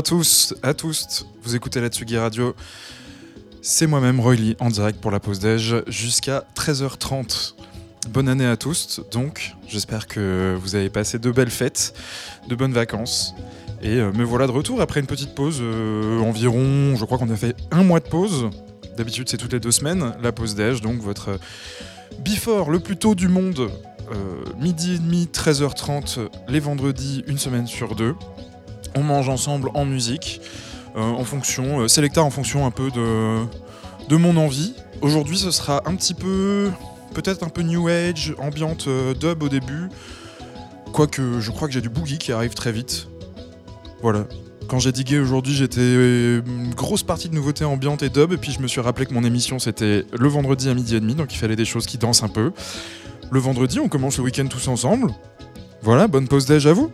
À tous, à tous, vous écoutez la Tsugi Radio. C'est moi-même Roy Lee en direct pour la pause déj jusqu'à 13h30. Bonne année à tous, donc j'espère que vous avez passé de belles fêtes, de bonnes vacances. Et euh, me voilà de retour après une petite pause, euh, environ, je crois qu'on a fait un mois de pause. D'habitude c'est toutes les deux semaines, la pause déj, donc votre before le plus tôt du monde, euh, midi et demi, 13h30, les vendredis, une semaine sur deux. On mange ensemble en musique, euh, en fonction, euh, Selecta en fonction un peu de, de mon envie. Aujourd'hui, ce sera un petit peu, peut-être un peu new age, ambiante euh, dub au début. Quoique, je crois que j'ai du boogie qui arrive très vite. Voilà. Quand j'ai digué aujourd'hui, j'étais une grosse partie de nouveautés ambiante et dub, et puis je me suis rappelé que mon émission c'était le vendredi à midi et demi, donc il fallait des choses qui dansent un peu. Le vendredi, on commence le week-end tous ensemble. Voilà, bonne pause déj à vous.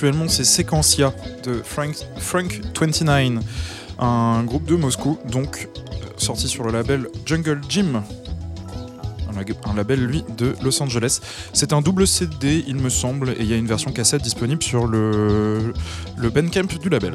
Actuellement, c'est Sequencia de Frank, Frank 29, un groupe de Moscou, donc sorti sur le label Jungle Gym, un label lui de Los Angeles. C'est un double CD, il me semble, et il y a une version cassette disponible sur le, le Bandcamp du label.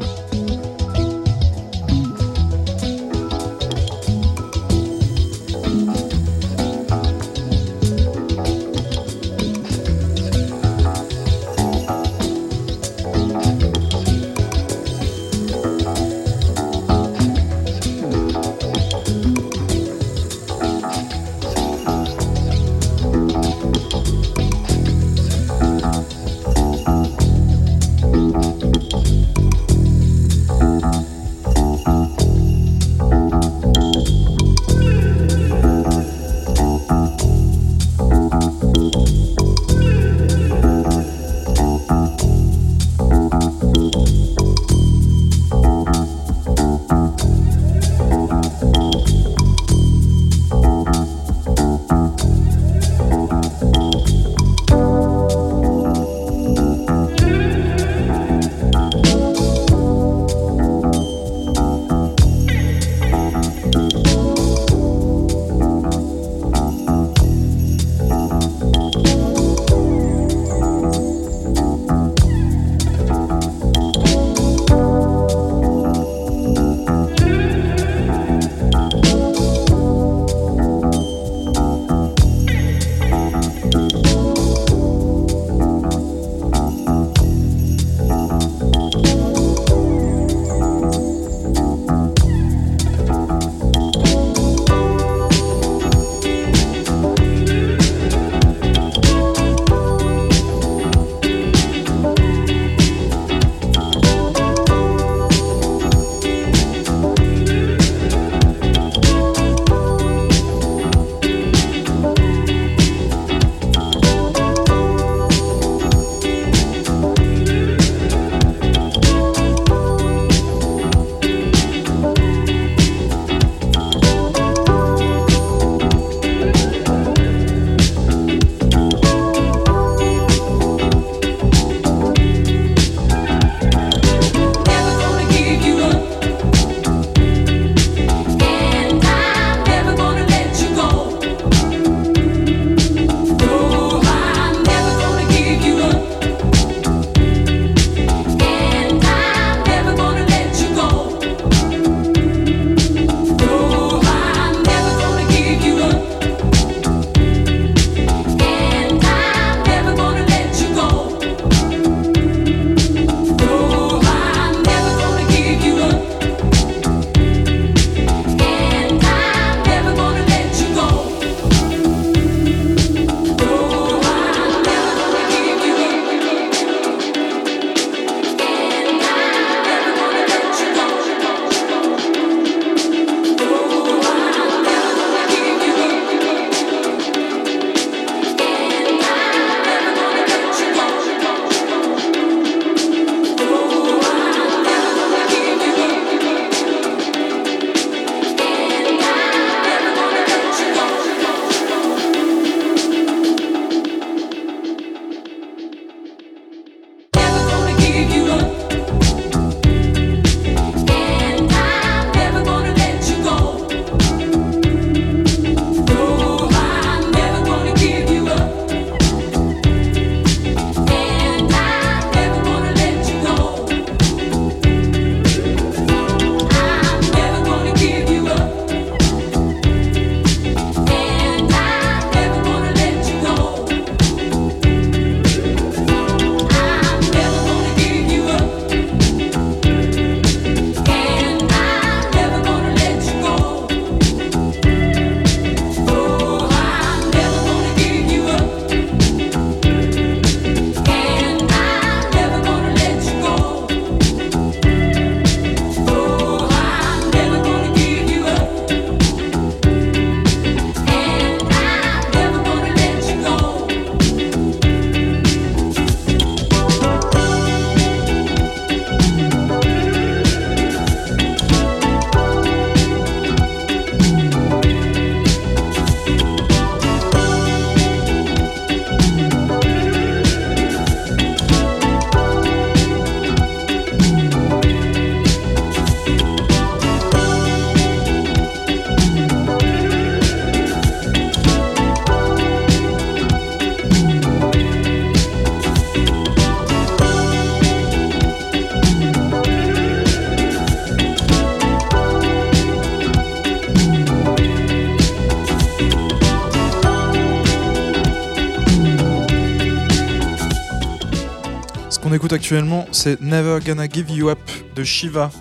Actuellement, c'est Never Gonna Give You Up de Shiva,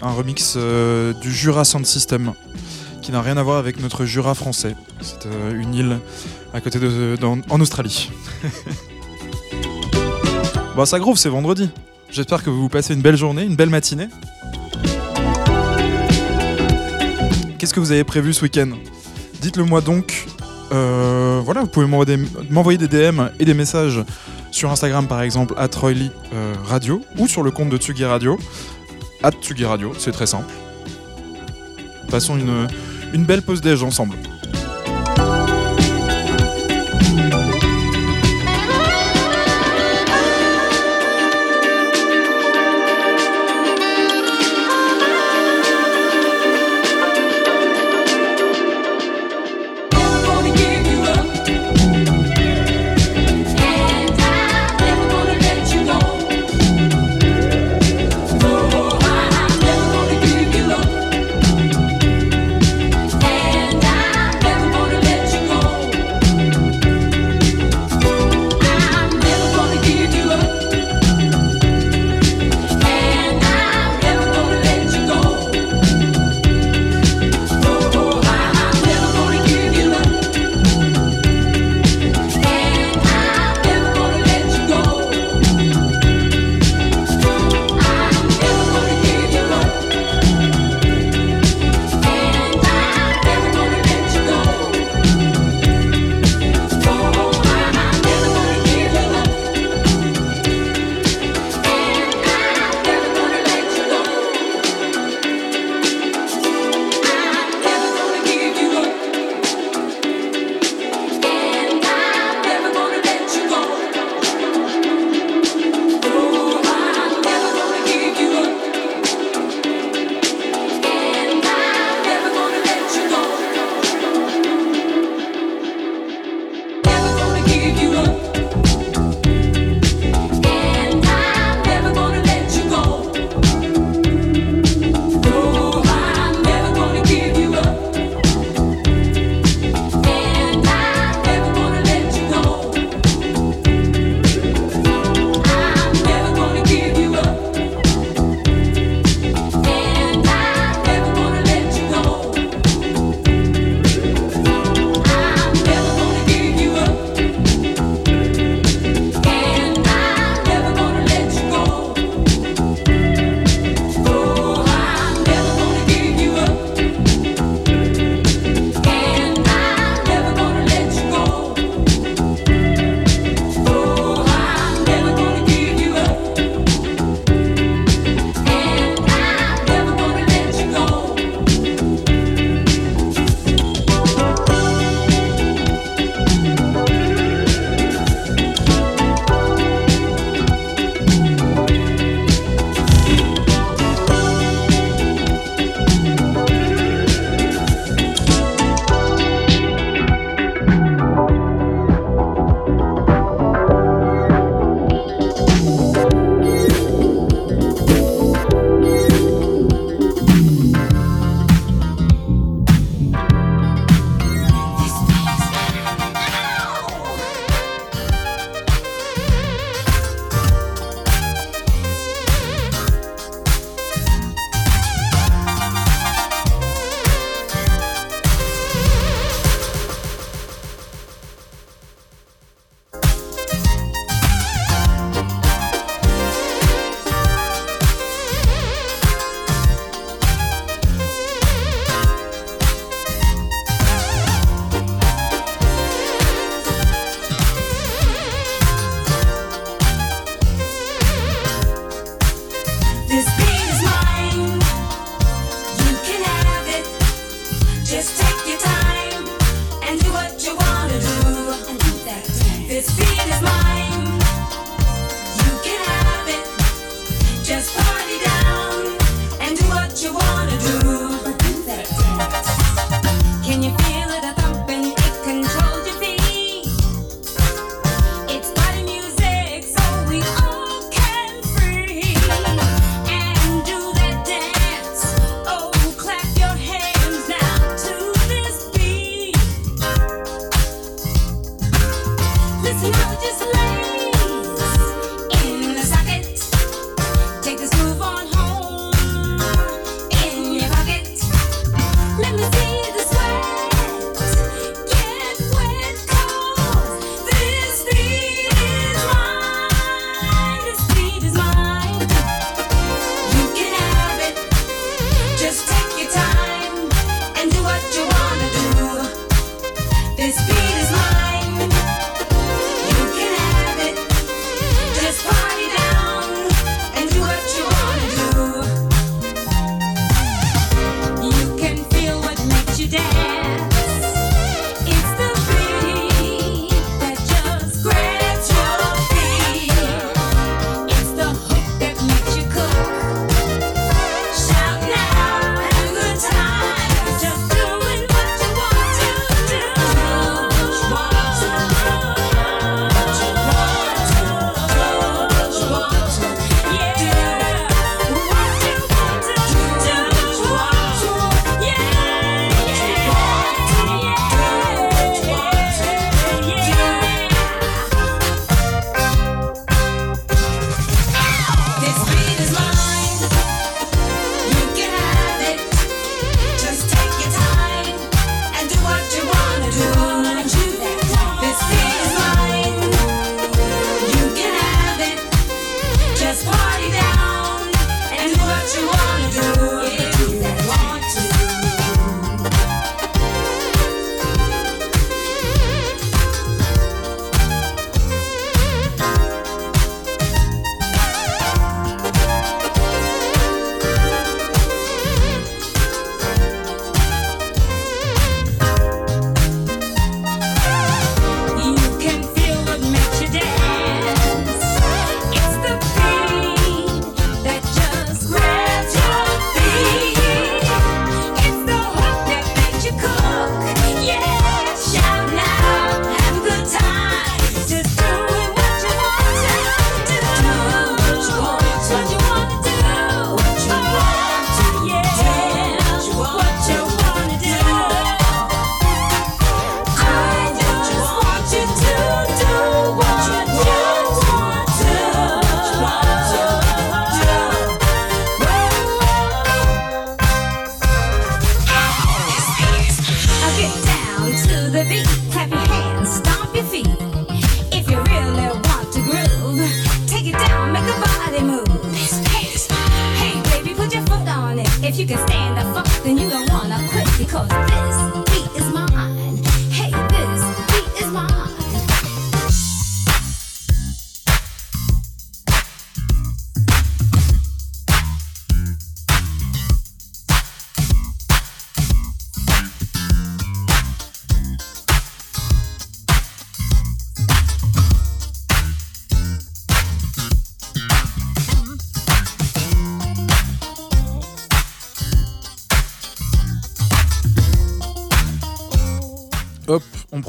un remix euh, du Jura Sound System, qui n'a rien à voir avec notre Jura français. C'est euh, une île à côté de, en Australie. bon, ça groove, c'est vendredi. J'espère que vous passez une belle journée, une belle matinée. Qu'est-ce que vous avez prévu ce week-end? Dites-le moi donc. Euh, voilà, vous pouvez m'envoyer des DM et des messages sur Instagram par exemple, Royly, euh, Radio, ou sur le compte de Tsugi Radio, at Tsugi Radio, c'est très simple. Passons une, une belle pause déj ensemble.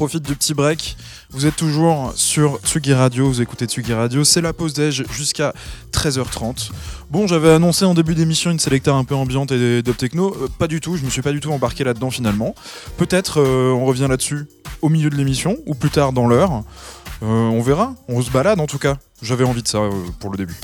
Profite du petit break. Vous êtes toujours sur Tsugi Radio, vous écoutez Tsugi Radio, c'est la pause déj jusqu'à 13h30. Bon, j'avais annoncé en début d'émission une sélecta un peu ambiante et dub techno, Euh, pas du tout, je me suis pas du tout embarqué là-dedans finalement. Peut-être euh, on revient là-dessus au milieu de l'émission ou plus tard dans l'heure. Euh, on verra, on se balade en tout cas. J'avais envie de ça pour le début.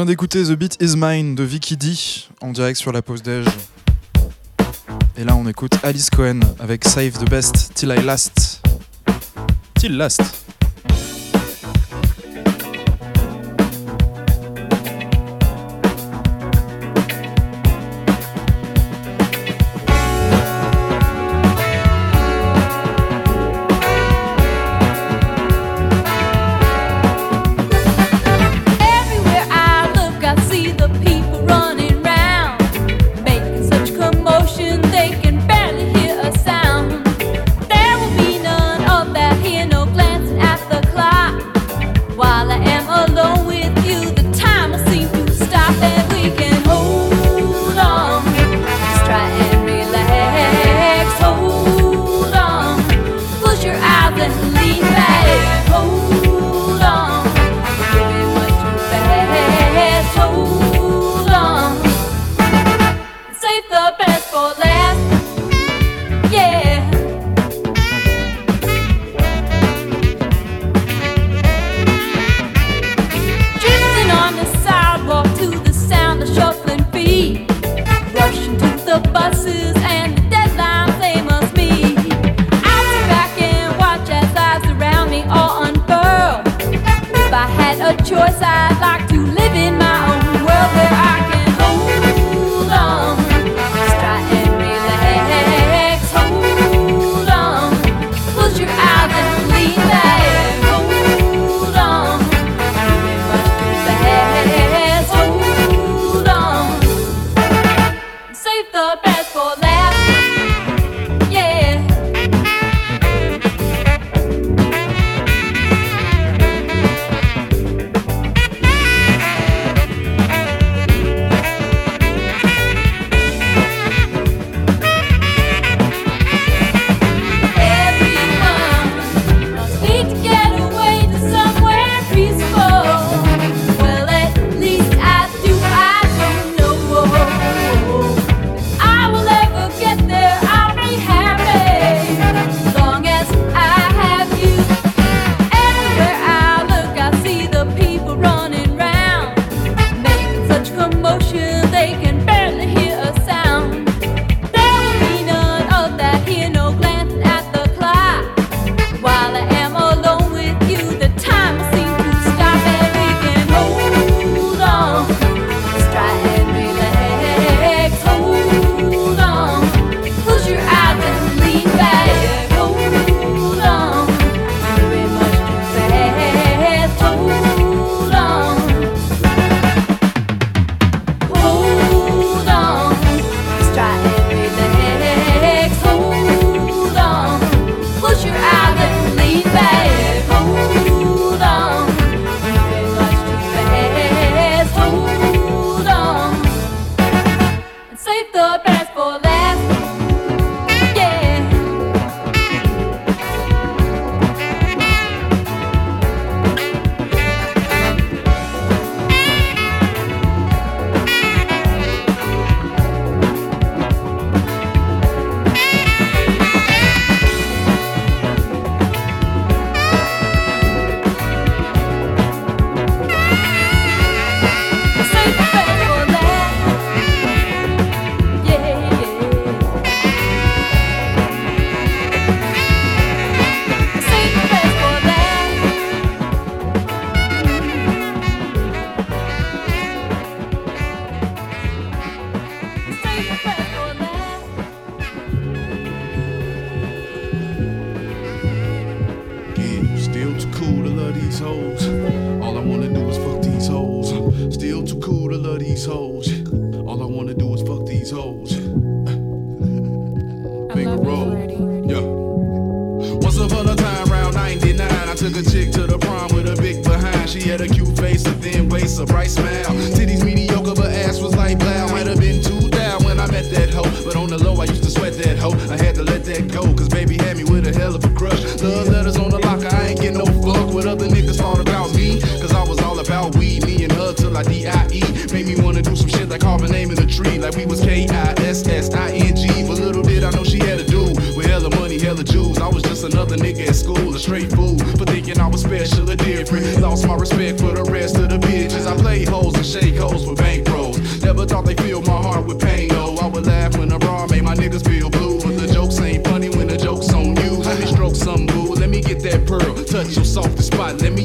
Vient d'écouter The Beat Is Mine de Vicky D en direct sur la pause déj. Et là on écoute Alice Cohen avec Save the Best Till I Last. Till Last. emotion took a chick to the prom with a big behind. She had a cute face, a thin waist, a bright smile. Titties mediocre, but ass was like blow. Might have been too down when I met that hoe. But on the low, I used to sweat that hoe. I had to let that go, cause baby had me with a hell of a crush. Love letters on the locker, I ain't get no fuck with other niggas thought about me. Cause I was all about weed, me and her till I D.I.E. Made me wanna do some shit like carve a name in a tree, like we was K-I-S-S-I-N-G. But little did I know she had a dude with hella money, hella jewels. I was just another nigga at school, a straight fool. Special different. Lost my respect for the rest of the bitches. I played hoes and shake hoes for bankrolls. Never thought they filled my heart with pain, though. I would laugh when a bra made my niggas feel blue. But the jokes ain't funny when the joke's on you. Let me stroke some boo, let me get that pearl. Touch your softest spot, let me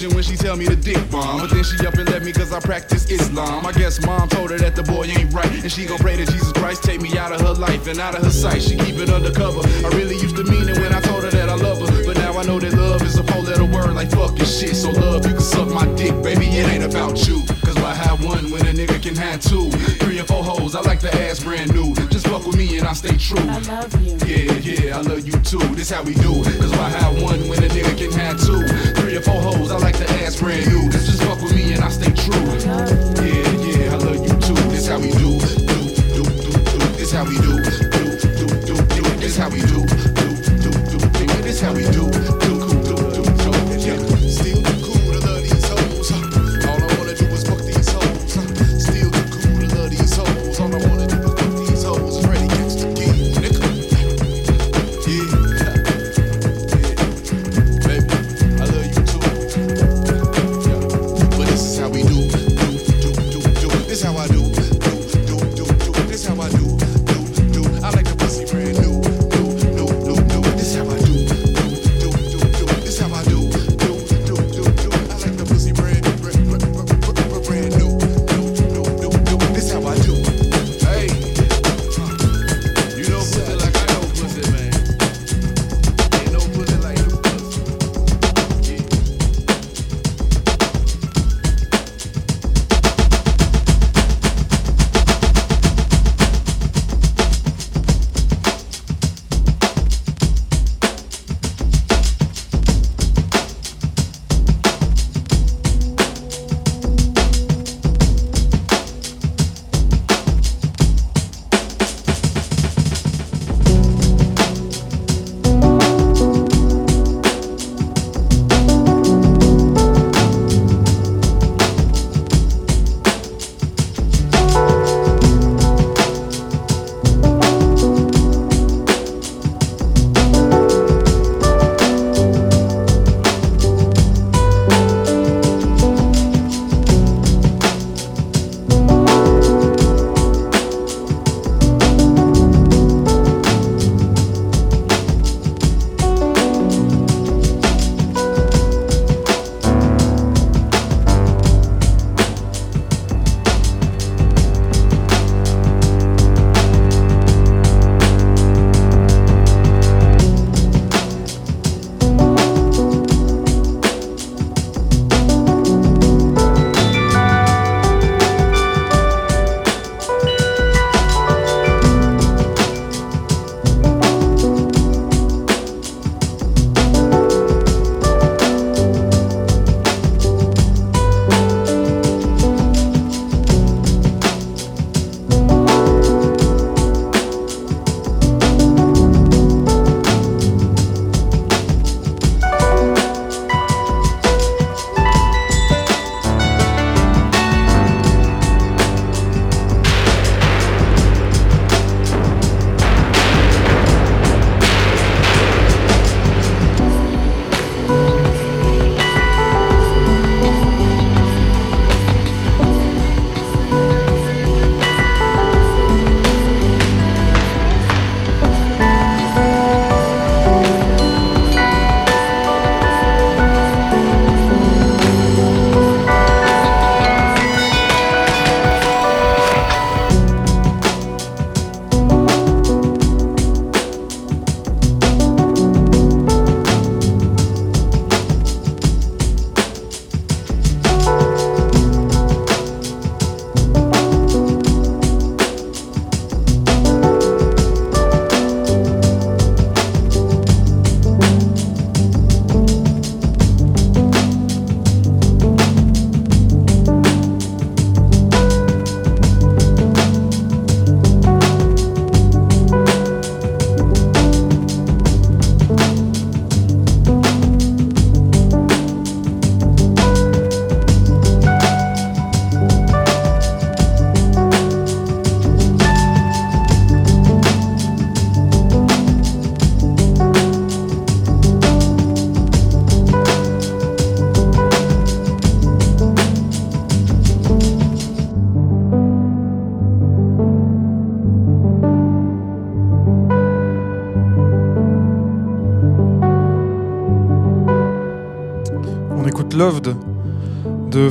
religion when she tell me to dick bomb. But then she up and left me cause I practice Islam. I guess mom told her that the boy ain't right. And she gon' pray to Jesus Christ take me out of her life and out of her sight. She keep it undercover. I really used to mean it when I told her that I love her. I know that love is a four letter word like fucking shit. So love, you can suck my dick, baby. It ain't about you. Cause why have one when a nigga can have two? Three or four hoes, I like the ass brand new. Just fuck with me and I stay true. I love you. Yeah, yeah, I love you too. This how we do. Cause why have one when a nigga can have two? Three or four hoes, I like the ass brand new. Just fuck with me and I stay true. Yeah, yeah, I love you too. This how we do. Do, do, do, do. This how we do,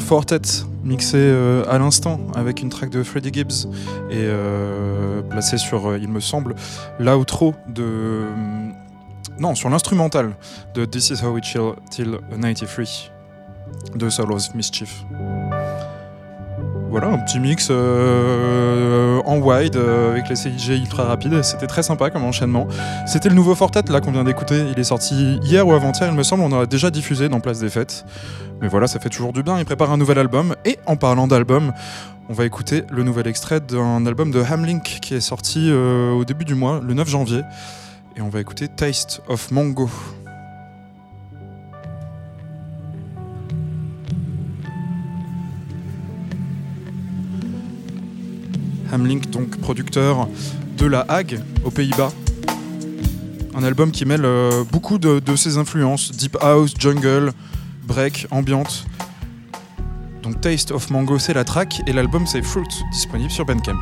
Fortet, mixé euh, à l'instant avec une track de Freddie Gibbs et euh, placé sur, euh, il me semble, l'outro de. Non, sur l'instrumental de This Is How We Chill Till 93 de Soul of Mischief. Voilà, un petit mix en wide euh, avec les CIG ultra rapides. C'était très sympa comme enchaînement. C'était le nouveau Fortet là qu'on vient d'écouter. Il est sorti hier ou avant-hier, il me semble. On a déjà diffusé dans Place des Fêtes. Mais voilà, ça fait toujours du bien. Il prépare un nouvel album. Et en parlant d'album, on va écouter le nouvel extrait d'un album de Hamlink qui est sorti euh, au début du mois, le 9 janvier. Et on va écouter Taste of Mango. Hamlink, donc producteur de La Hague aux Pays-Bas. Un album qui mêle euh, beaucoup de, ses influences, deep house, jungle, break, ambiante. Donc Taste of Mango c'est la track et l'album c'est Fruit, disponible sur Bandcamp.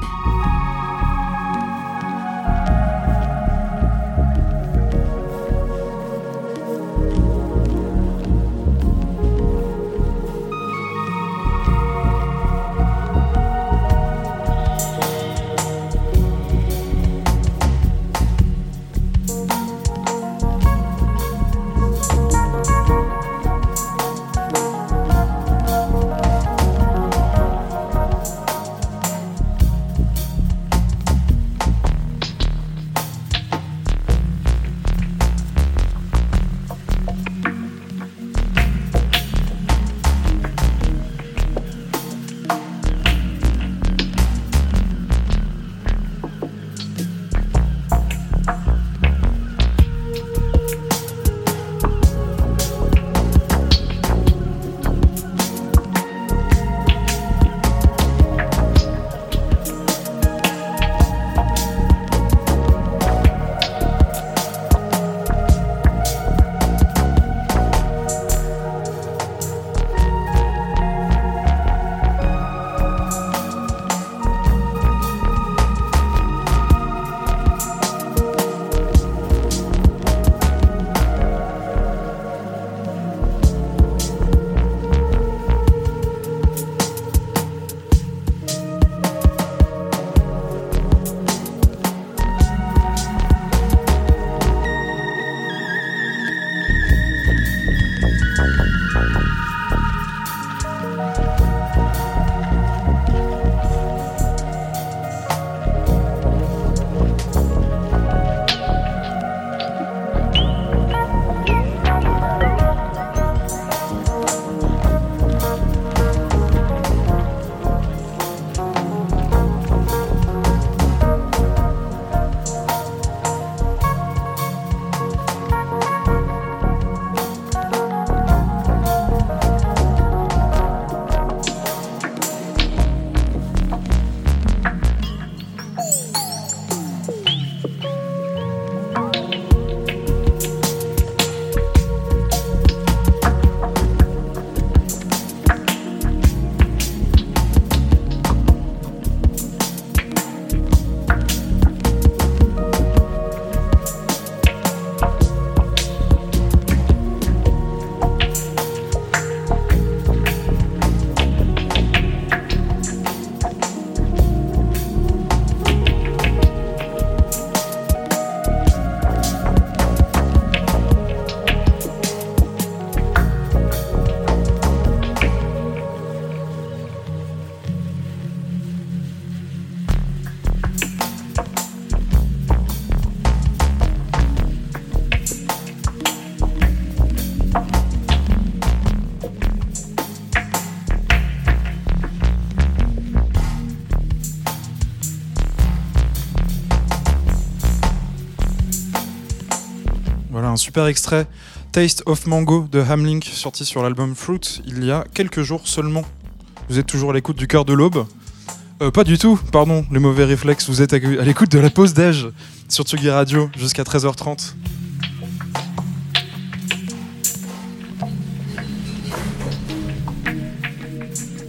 Un super extrait. Taste of Mango de Hamlink, sorti sur l'album Fruit il y a quelques jours seulement. Vous êtes toujours à l'écoute du cœur de l'aube Euh, Pas du tout, pardon, les mauvais réflexes. Vous êtes à l'écoute de la pause déj sur Tsugi Radio jusqu'à 13h30.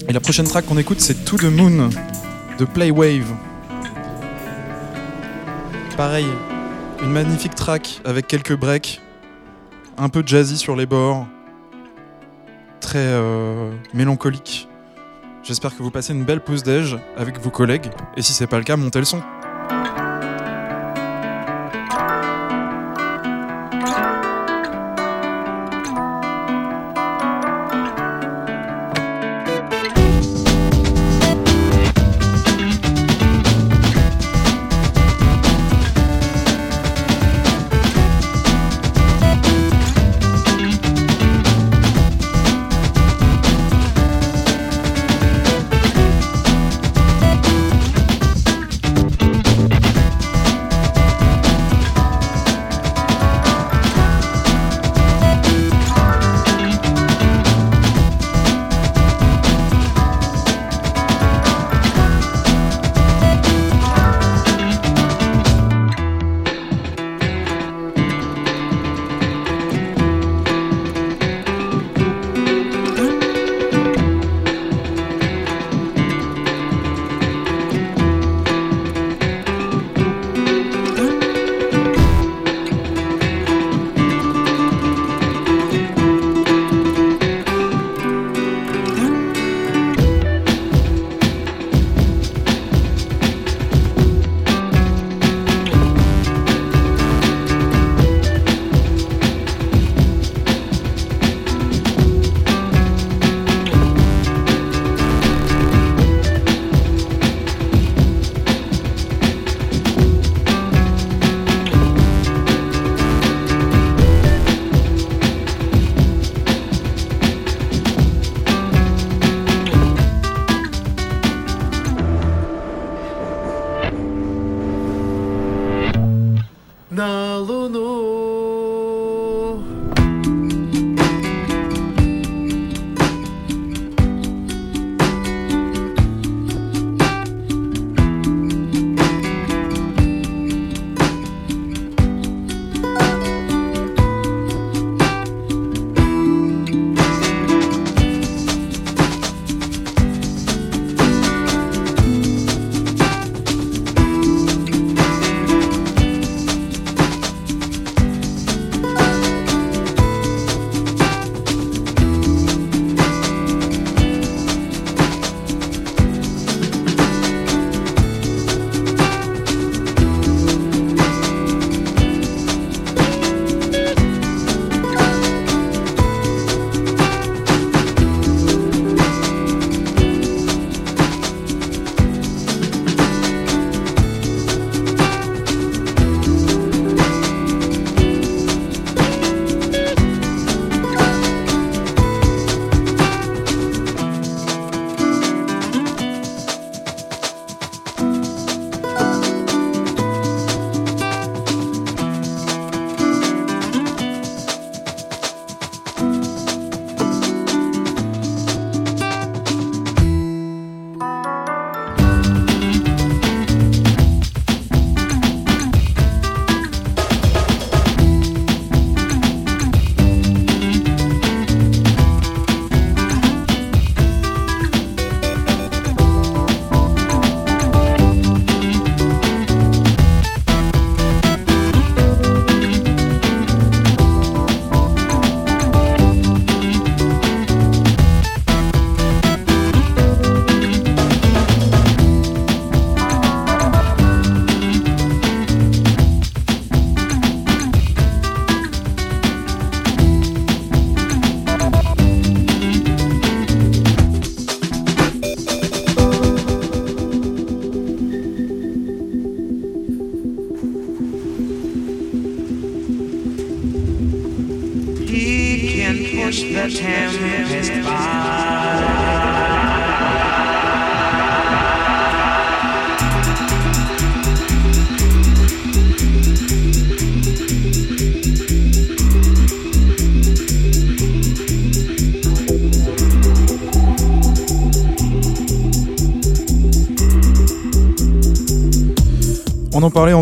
Et la prochaine track qu'on écoute, c'est To the Moon de Playwave. Pareil, une magnifique track avec quelques breaks, un peu jazzy sur les bords. très euh, mélancolique. J'espère que vous passez une belle pause déj avec vos collègues. Et si c'est pas le cas, montez le son.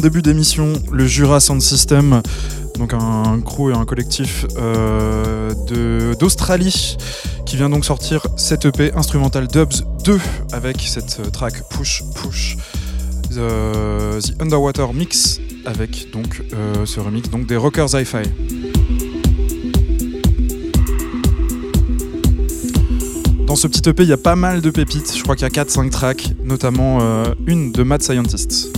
Début d'émission, le Jura Sound System, donc un crew et un collectif euh, d'Australie qui vient donc sortir cette EP Instrumental Dubs 2 avec cette euh, track Push Push The, The Underwater Mix avec donc euh, ce remix donc des Rockers Hi-Fi. Dans ce petit EP, il y a pas mal de pépites. Je crois qu'il y a 4-5 tracks, notamment euh, une de Mad Scientist.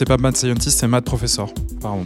C'est pas Mad Scientist, c'est Mad Professor. Pardon.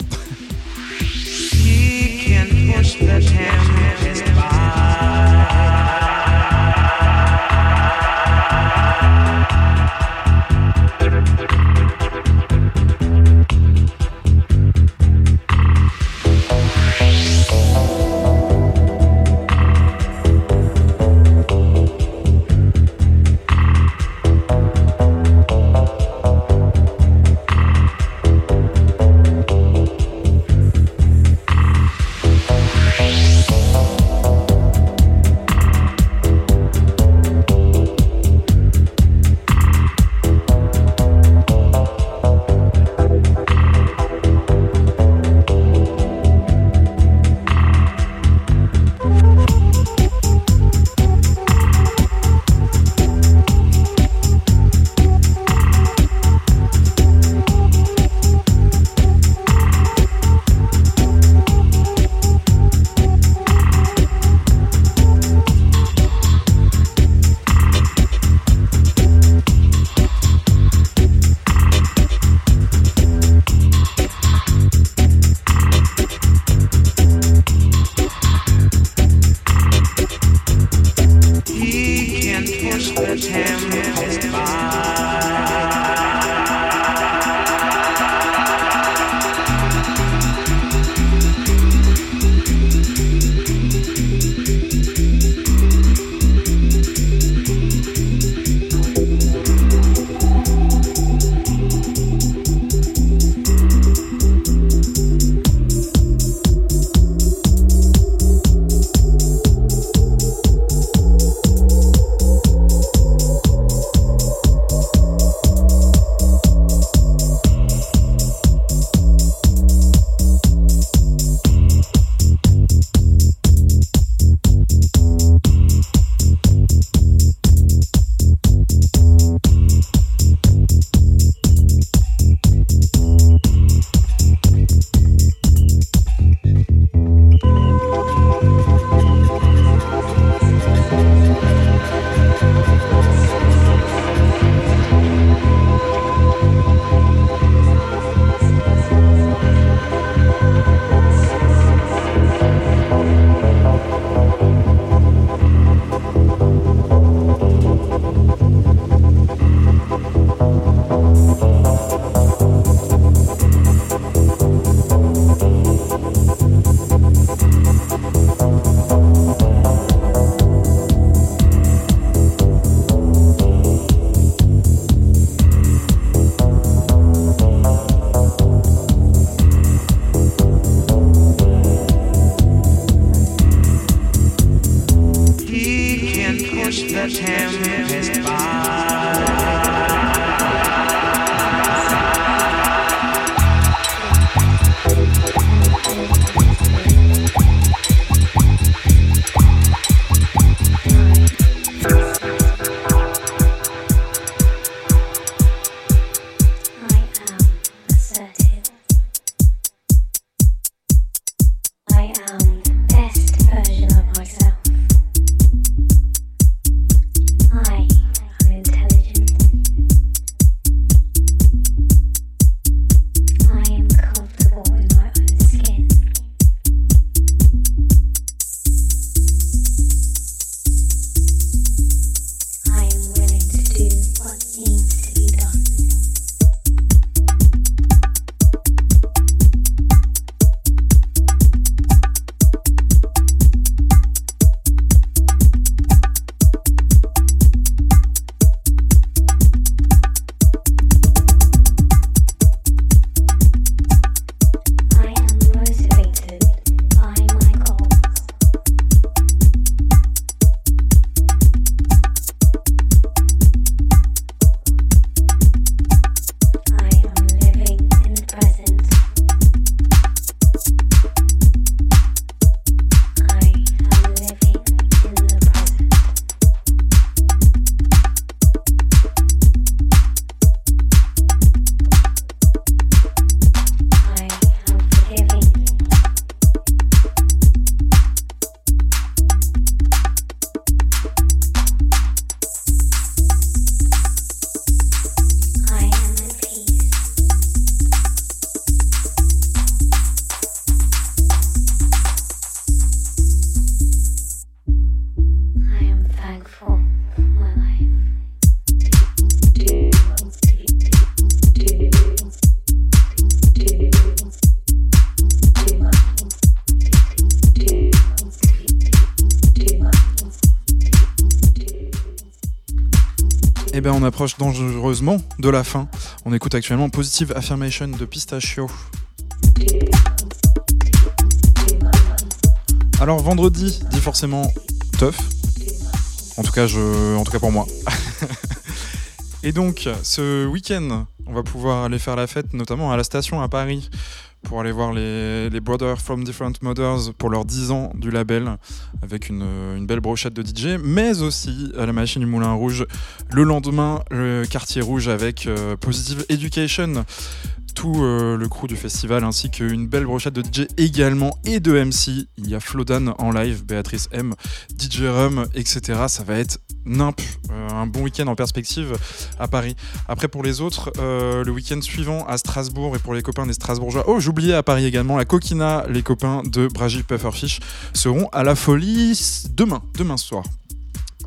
On approche dangereusement de la fin. On écoute actuellement Positive Affirmation de Pistachio. Alors vendredi dit forcément tough. En tout cas, je, en tout cas pour moi. Et donc, ce week-end, on va pouvoir aller faire la fête, notamment à la station à Paris, pour aller voir les, les Brothers from Different Mothers pour leurs 10 ans du label, avec une, belle brochette de DJ, mais aussi à la machine du Moulin Rouge, le lendemain, le quartier rouge avec euh, Positive Education tout euh, le crew du festival ainsi qu'une belle brochette de DJ également et de MC. Il y a Flodan en live, Béatrice M, DJ Rum, etc. Ça va être nimp, euh, un bon week-end en perspective à Paris. Après pour les autres, euh, le week-end suivant à Strasbourg et pour les copains des Strasbourgeois. Oh, j'oubliais à Paris également, la Coquina, les copains de Bragil Pufferfish seront à la folie demain, demain soir.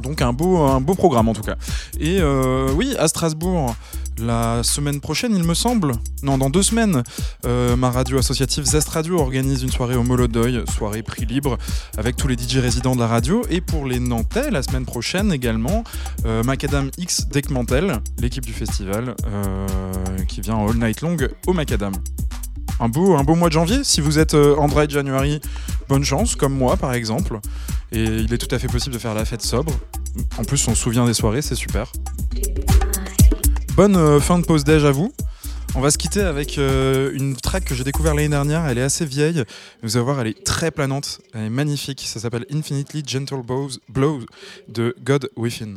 Donc un beau, programme en tout cas. Et euh, oui, à Strasbourg, la semaine prochaine, il me semble, non, dans deux semaines, euh, ma radio associative Zest Radio organise une soirée au Molodoy, soirée prix libre, avec tous les DJ résidents de la radio. Et pour les Nantais, la semaine prochaine également, euh, Macadam X Deckmantel, l'équipe du festival, qui vient en all night long au Macadam. Un beau, mois de janvier. Si vous êtes Android January, bonne chance, comme moi par exemple. Et il est tout à fait possible de faire la fête sobre. En plus, on se souvient des soirées, c'est super. Bonne euh, fin de pause déj à vous. On va se quitter avec euh, une track que j'ai découvert l'année dernière. Elle est assez vieille. Vous allez voir, elle est très planante. Elle est magnifique. Ça s'appelle Infinitely Gentle Blows, Blows de God Within.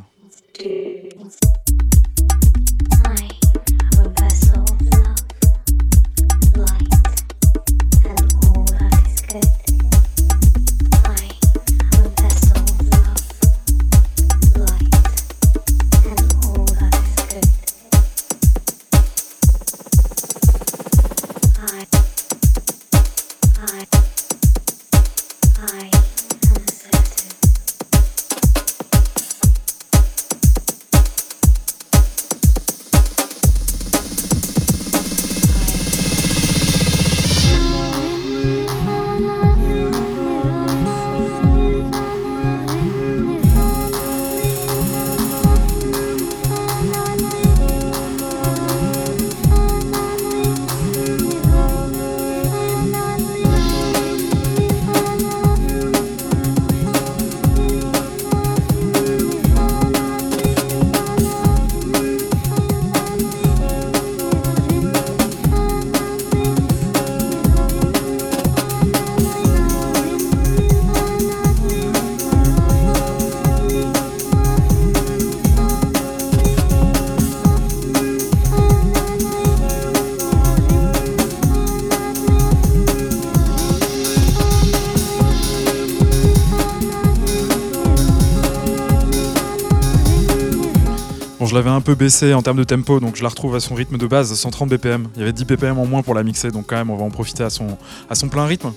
Je l'avais un peu baissé en termes de tempo, donc je la retrouve à son rythme de base, 130 BPM. Il y avait 10 BPM en moins pour la mixer, donc quand même, on va en profiter à son, à son plein rythme.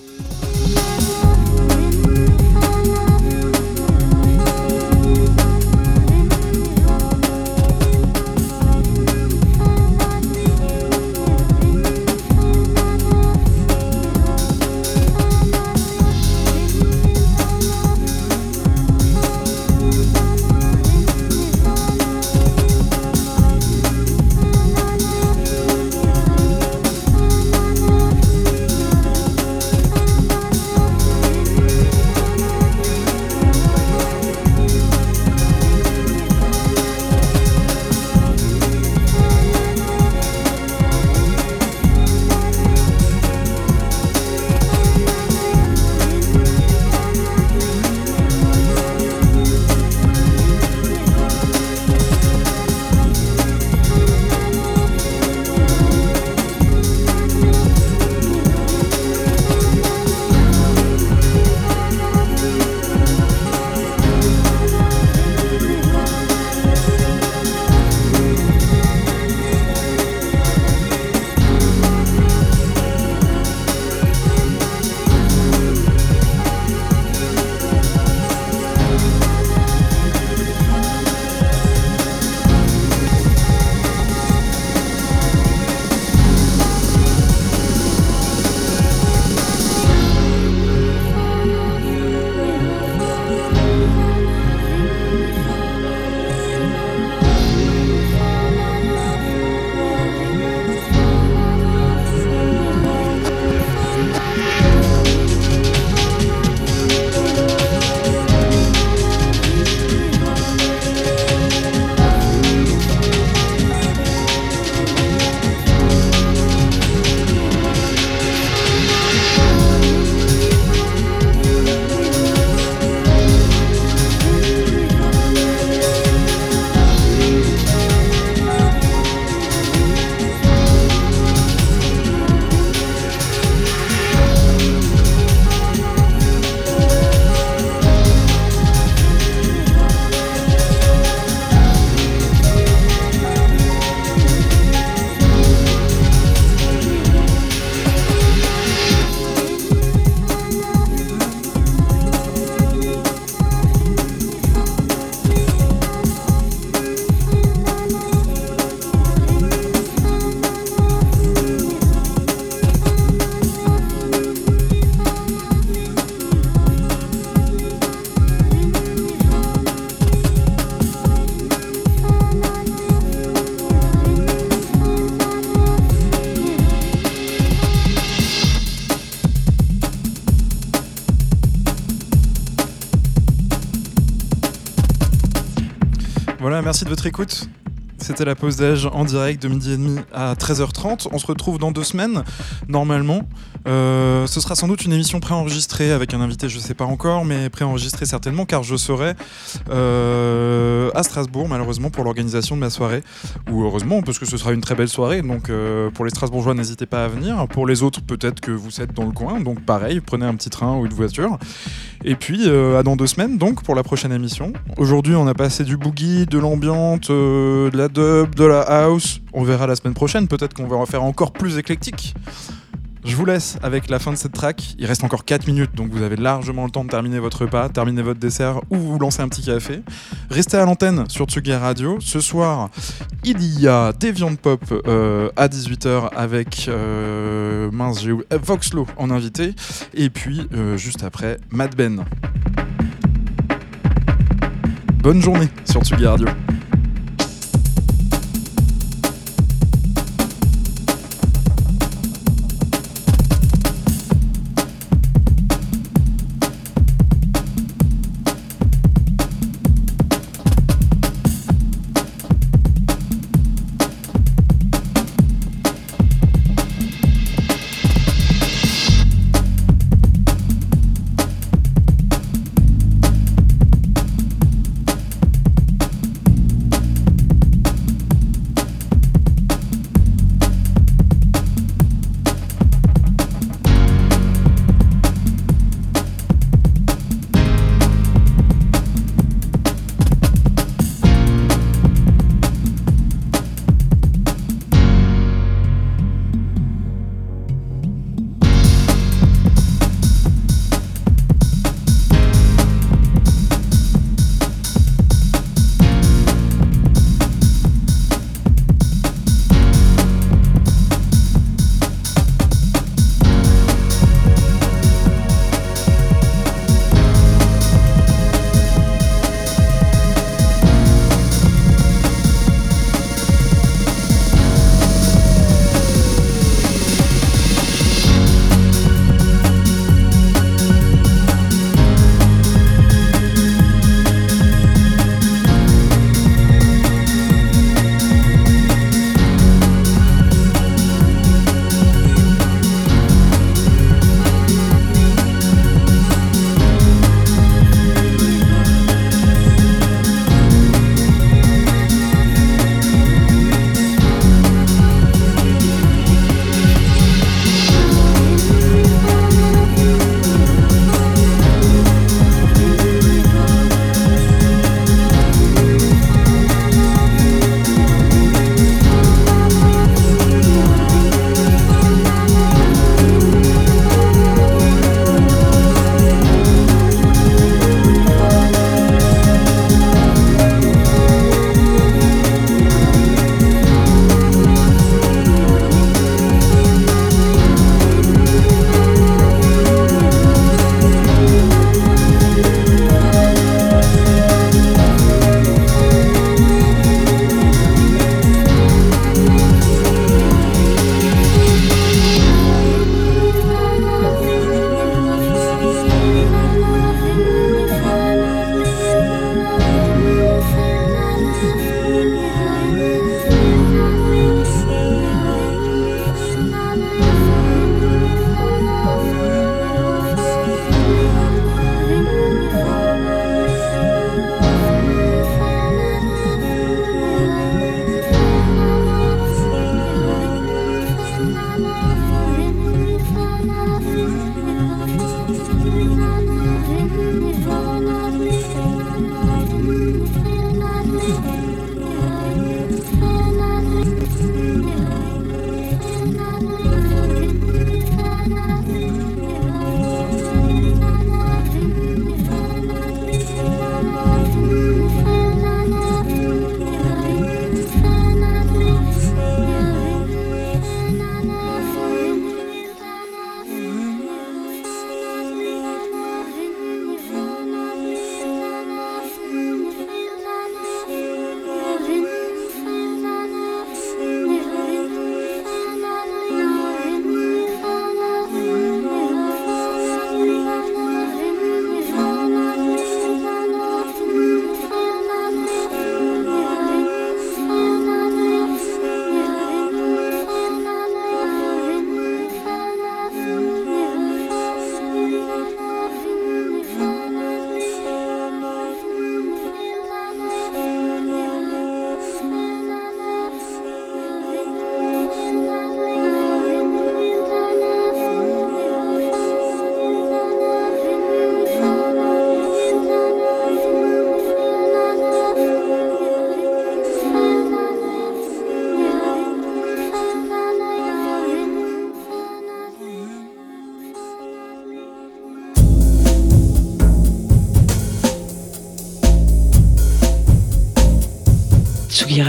Merci de votre écoute. C'était la pause d'âge en direct de midi et demi à 13h30. On se retrouve dans deux semaines, normalement. Euh, ce sera sans doute une émission préenregistrée avec un invité, je sais pas encore, mais préenregistrée certainement, car je serai euh, à Strasbourg, malheureusement, pour l'organisation de ma soirée. Ou heureusement, parce que ce sera une très belle soirée. Donc euh, pour les Strasbourgeois, n'hésitez pas à venir. Pour les autres, peut-être que vous êtes dans le coin. Donc pareil, prenez un petit train ou une voiture. Et puis, euh, à dans deux semaines, donc, pour la prochaine émission. Aujourd'hui, on a passé du boogie, de l'ambiante, euh, de la dub, de la house. On verra la semaine prochaine. Peut-être qu'on va en faire encore plus éclectique. Je vous laisse avec la fin de cette track. Il reste encore 4 minutes, donc vous avez largement le temps de terminer votre repas, terminer votre dessert ou vous lancer un petit café. Restez à l'antenne sur Tsugi Radio. Ce soir, il y a Deviant Pop euh, à 18h avec euh, mince, j'ai euh, Voxlo en invité. Et puis, juste après, Mad Ben. Bonne journée sur Tsugi Radio.